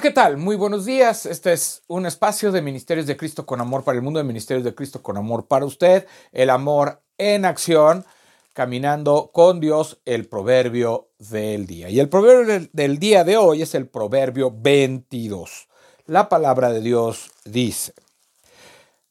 ¿qué tal? Muy buenos días. Este es un espacio de Ministerios de Cristo con Amor para el mundo, de Ministerios de Cristo con Amor para usted, el amor en acción, caminando con Dios, el proverbio del día. Y el proverbio del día de hoy es el proverbio 22. La palabra de Dios dice,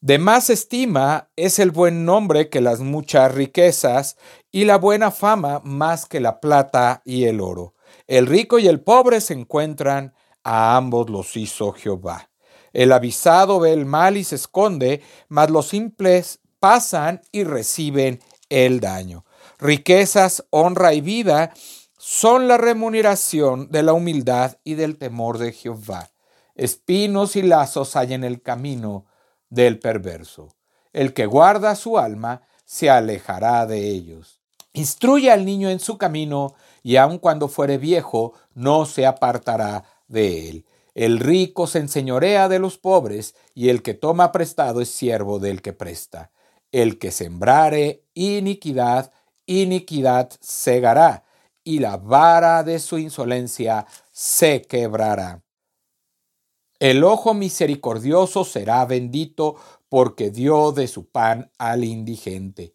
de más estima es el buen nombre que las muchas riquezas y la buena fama más que la plata y el oro. El rico y el pobre se encuentran a ambos los hizo Jehová. El avisado ve el mal y se esconde, mas los simples pasan y reciben el daño. Riquezas, honra y vida son la remuneración de la humildad y del temor de Jehová. Espinos y lazos hay en el camino del perverso. El que guarda su alma se alejará de ellos. Instruye al niño en su camino, y aun cuando fuere viejo, no se apartará de él. El rico se enseñorea de los pobres, y el que toma prestado es siervo del que presta. El que sembrare iniquidad, iniquidad segará, y la vara de su insolencia se quebrará. El ojo misericordioso será bendito, porque dio de su pan al indigente.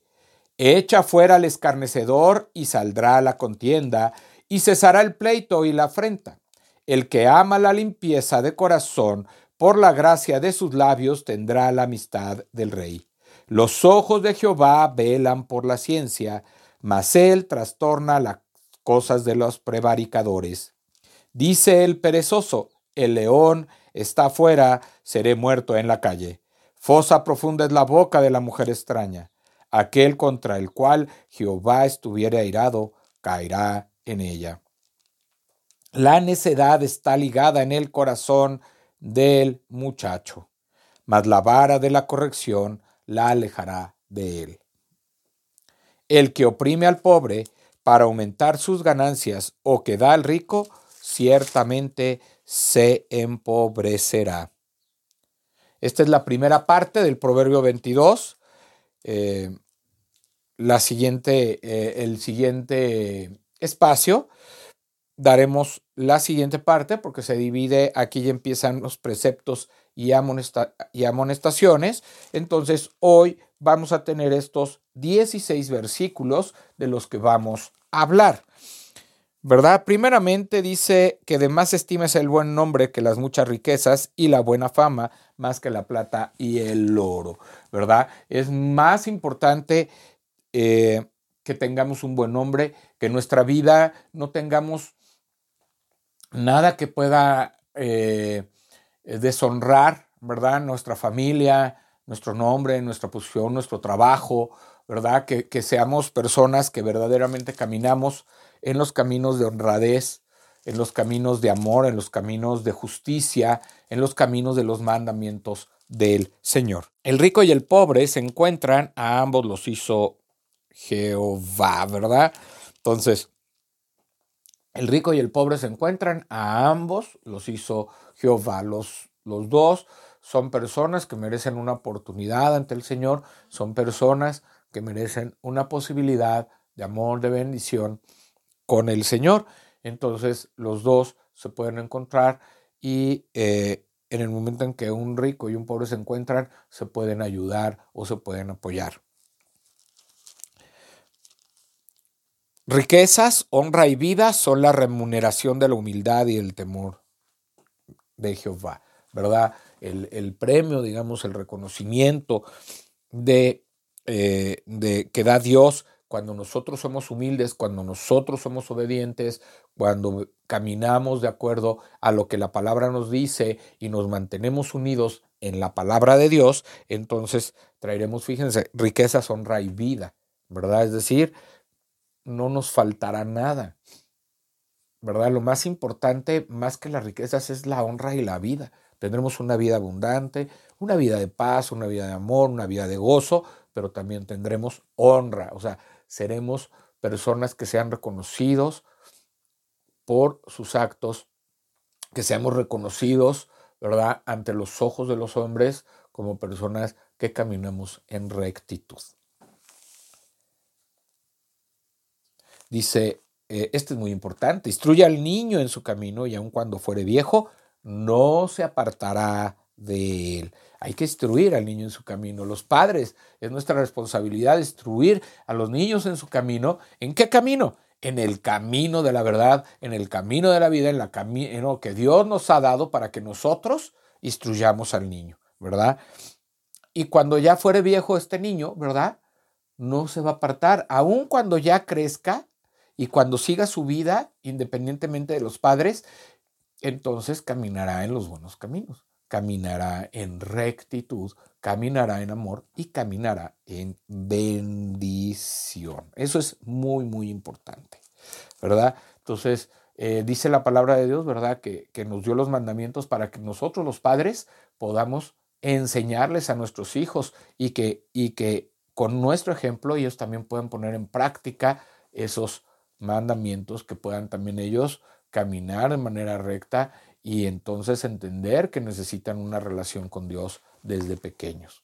Echa fuera al escarnecedor, y saldrá la contienda, y cesará el pleito y la afrenta. El que ama la limpieza de corazón, por la gracia de sus labios tendrá la amistad del rey. Los ojos de Jehová velan por la ciencia, mas él trastorna las cosas de los prevaricadores. Dice el perezoso, el león está afuera, seré muerto en la calle. Fosa profunda es la boca de la mujer extraña. Aquel contra el cual Jehová estuviera airado, caerá en ella. La necedad está ligada en el corazón del muchacho, mas la vara de la corrección la alejará de él. El que oprime al pobre para aumentar sus ganancias o que da al rico, ciertamente se empobrecerá. Esta es la primera parte del Proverbio 22. Eh, la siguiente, eh, el siguiente espacio daremos la siguiente parte porque se divide, aquí ya empiezan los preceptos y, y amonestaciones. Entonces hoy vamos a tener estos 16 versículos de los que vamos a hablar. ¿Verdad? Primeramente dice que de más estima es el buen nombre que las muchas riquezas y la buena fama más que la plata y el oro. ¿Verdad? Es más importante eh, que tengamos un buen nombre, que nuestra vida no tengamos nada que pueda eh, deshonrar, ¿verdad? Nuestra familia, nuestro nombre, nuestra posición, nuestro trabajo, ¿verdad? Que, seamos personas que verdaderamente caminamos en los caminos de honradez, en los caminos de amor, en los caminos de justicia, en los caminos de los mandamientos del Señor. El rico y el pobre se encuentran, a ambos los hizo Jehová, ¿verdad? Entonces, el rico y el pobre se encuentran, a ambos los hizo Jehová. Los, los dos son personas que merecen una oportunidad ante el Señor, son personas que merecen una posibilidad de amor, de bendición con el Señor. Entonces los dos se pueden encontrar y eh, en el momento en que un rico y un pobre se encuentran, se pueden ayudar o se pueden apoyar. Riquezas, honra y vida son la remuneración de la humildad y el temor de Jehová, ¿verdad? El, premio, digamos, el reconocimiento de, eh, de, que da Dios cuando nosotros somos humildes, cuando nosotros somos obedientes, cuando caminamos de acuerdo a lo que la palabra nos dice y nos mantenemos unidos en la palabra de Dios, entonces traeremos, fíjense, riquezas, honra y vida, ¿verdad? Es decir, no nos faltará nada. ¿Verdad? Lo más importante, más que las riquezas, es la honra y la vida. Tendremos una vida abundante, una vida de paz, una vida de amor, una vida de gozo, pero también tendremos honra. O sea, seremos personas que sean reconocidos por sus actos, que seamos reconocidos, ¿verdad?, ante los ojos de los hombres como personas que caminamos en rectitud. Dice, eh, este es muy importante, instruye al niño en su camino y aun cuando fuere viejo, no se apartará de él. Hay que instruir al niño en su camino. Los padres, es nuestra responsabilidad instruir a los niños en su camino. ¿En qué camino? En el camino de la verdad, en el camino de la vida, en el camino que Dios nos ha dado para que nosotros instruyamos al niño, ¿verdad? Y cuando ya fuere viejo este niño, ¿verdad? No se va a apartar, aun cuando ya crezca y cuando siga su vida, independientemente de los padres, entonces caminará en los buenos caminos, caminará en rectitud, caminará en amor y caminará en bendición. Eso es muy, muy importante, ¿verdad? Entonces, eh, dice la palabra de Dios, ¿verdad? Que, que nos dio los mandamientos para que nosotros los padres podamos enseñarles a nuestros hijos y que, y que con nuestro ejemplo ellos también puedan poner en práctica esos mandamientos, que puedan también ellos caminar de manera recta y entonces entender que necesitan una relación con Dios desde pequeños.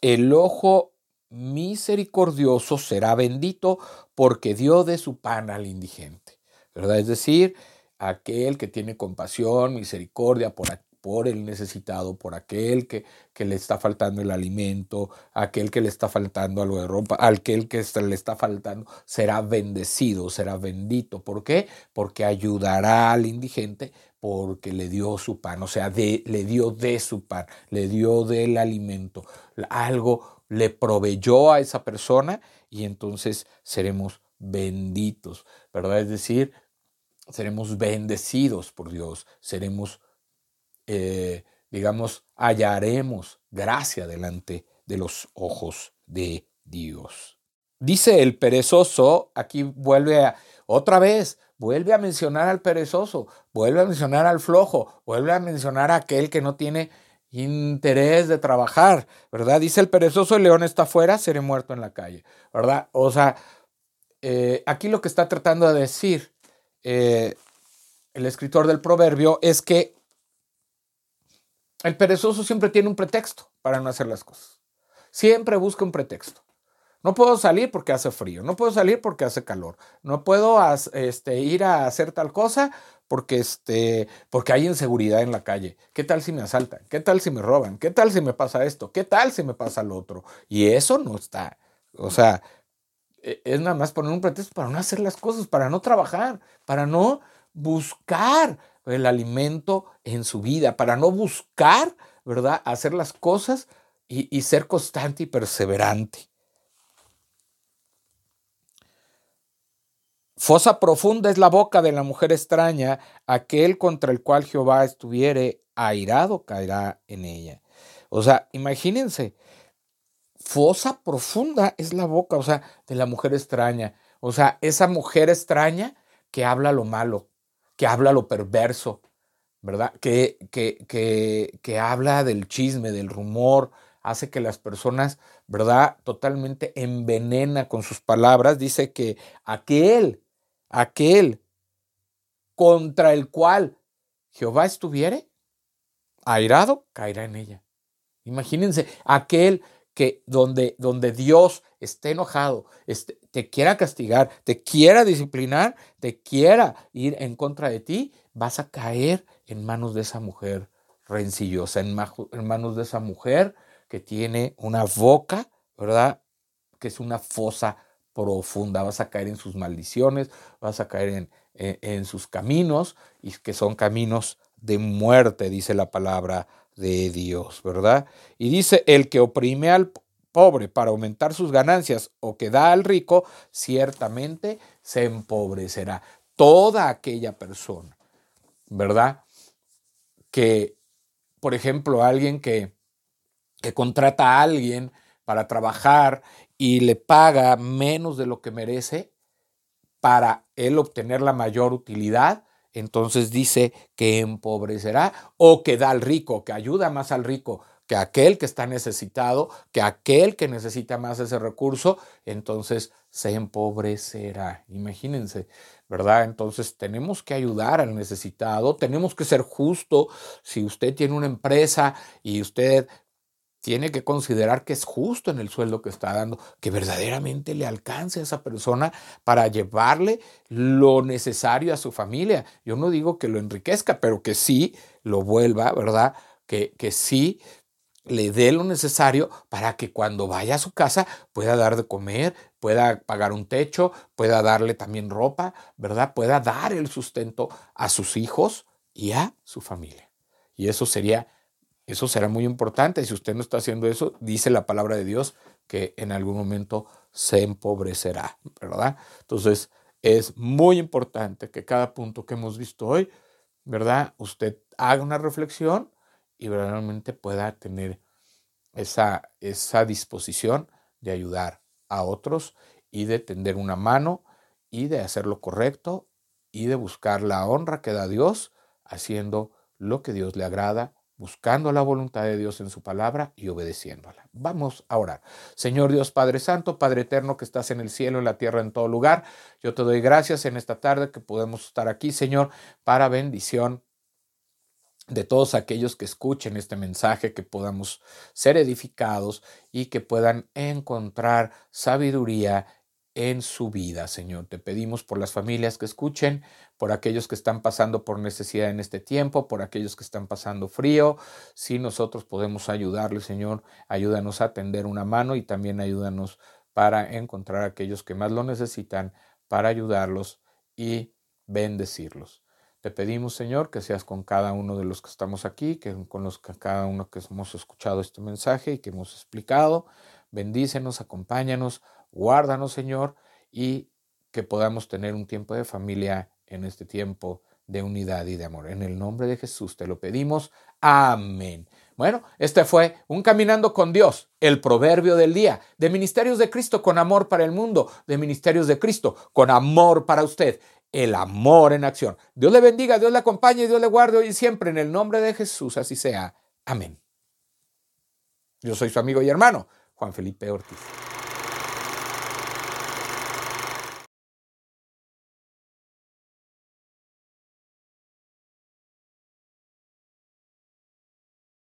El ojo misericordioso será bendito porque dio de su pan al indigente. ¿Verdad? Es decir, aquel que tiene compasión, misericordia por, por el necesitado, por aquel que, le está faltando el alimento, aquel que le está faltando algo de ropa, aquel que le está faltando, será bendecido, será bendito. ¿Por qué? Porque ayudará al indigente porque le dio su pan, o sea, le dio de su pan, le dio del alimento, algo le proveyó a esa persona y entonces seremos benditos, ¿verdad? Es decir, seremos bendecidos por Dios, seremos, eh, digamos, hallaremos gracia delante de los ojos de Dios. Dice el perezoso, aquí vuelve a, otra vez, vuelve a mencionar al perezoso, vuelve a mencionar al flojo, vuelve a mencionar a aquel que no tiene interés de trabajar, ¿verdad? Dice el perezoso, el león está afuera, seré muerto en la calle, ¿verdad? O sea, eh, aquí lo que está tratando de decir eh, el escritor del proverbio es que el perezoso siempre tiene un pretexto para no hacer las cosas. Siempre busca un pretexto. No puedo salir porque hace frío, no puedo salir porque hace calor, no puedo este, ir a hacer tal cosa porque, este, porque hay inseguridad en la calle. ¿Qué tal si me asaltan? ¿Qué tal si me roban? ¿Qué tal si me pasa esto? ¿Qué tal si me pasa lo otro? Y eso no está. O sea, e, es nada más poner un pretexto para no hacer las cosas, para no trabajar, para no buscar el alimento en su vida, para no buscar, ¿verdad?, hacer las cosas y, ser constante y perseverante. Fosa profunda es la boca de la mujer extraña, aquel contra el cual Jehová estuviere airado caerá en ella. O sea, imagínense, fosa profunda es la boca, o sea, de la mujer extraña. O sea, esa mujer extraña que habla lo malo, que habla lo perverso, ¿verdad? Que, que, que, que habla del chisme, del rumor, hace que las personas, ¿verdad? Totalmente envenena con sus palabras. Dice que aquel, aquel contra el cual Jehová estuviere, airado, caerá en ella. Imagínense, aquel que donde, donde Dios esté enojado, este, te quiera castigar, te quiera disciplinar, te quiera ir en contra de ti, vas a caer en manos de esa mujer rencillosa, en, manos de esa mujer que tiene una boca, ¿verdad? Que es una fosa profunda. Vas a caer en sus maldiciones, vas a caer en, en, en sus caminos, y que son caminos de muerte, dice la palabra de Dios, ¿verdad? Y dice, el que oprime al pobre para aumentar sus ganancias o que da al rico, ciertamente se empobrecerá. Toda aquella persona, ¿verdad? Que, por ejemplo, alguien que, que contrata a alguien para trabajar y le paga menos de lo que merece para él obtener la mayor utilidad, entonces dice que empobrecerá o que da al rico, que ayuda más al rico que aquel que está necesitado, que aquel que necesita más ese recurso, entonces se empobrecerá. Imagínense, ¿verdad? Entonces tenemos que ayudar al necesitado, tenemos que ser justo. Si usted tiene una empresa y usted tiene que considerar que es justo en el sueldo que está dando, que verdaderamente le alcance a esa persona para llevarle lo necesario a su familia. Yo no digo que lo enriquezca, pero que sí lo vuelva, ¿verdad? Que, que sí le dé lo necesario para que cuando vaya a su casa pueda dar de comer, pueda pagar un techo, pueda darle también ropa, ¿verdad? Pueda dar el sustento a sus hijos y a su familia. Y eso sería, eso será muy importante. Si usted no está haciendo eso, dice la palabra de Dios que en algún momento se empobrecerá, ¿verdad? Entonces, es muy importante que cada punto que hemos visto hoy, ¿verdad? Usted haga una reflexión y verdaderamente pueda tener esa, esa disposición de ayudar a otros y de tender una mano y de hacer lo correcto y de buscar la honra que da Dios haciendo lo que Dios le agrada, buscando la voluntad de Dios en su palabra y obedeciéndola. Vamos a orar. Señor Dios Padre Santo, Padre Eterno que estás en el cielo, en la tierra, en todo lugar, yo te doy gracias en esta tarde que podemos estar aquí, Señor, para bendición de todos aquellos que escuchen este mensaje, que podamos ser edificados y que puedan encontrar sabiduría en su vida, Señor. Te pedimos por las familias que escuchen, por aquellos que están pasando por necesidad en este tiempo, por aquellos que están pasando frío. Si nosotros podemos ayudarles, Señor, ayúdanos a tender una mano y también ayúdanos para encontrar a aquellos que más lo necesitan, para ayudarlos y bendecirlos. Te pedimos, Señor, que seas con cada uno de los que estamos aquí, que con los que cada uno que hemos escuchado este mensaje y que hemos explicado. Bendícenos, acompáñanos, guárdanos, Señor, y que podamos tener un tiempo de familia en este tiempo de unidad y de amor. En el nombre de Jesús te lo pedimos. Amén. Bueno, este fue un Caminando con Dios, el proverbio del día, de Ministerios de Cristo con amor para el mundo, de Ministerios de Cristo con amor para usted el amor en acción. Dios le bendiga, Dios le acompañe, Dios le guarde hoy y siempre en el nombre de Jesús, así sea. Amén. Yo soy su amigo y hermano, Juan Felipe Ortiz.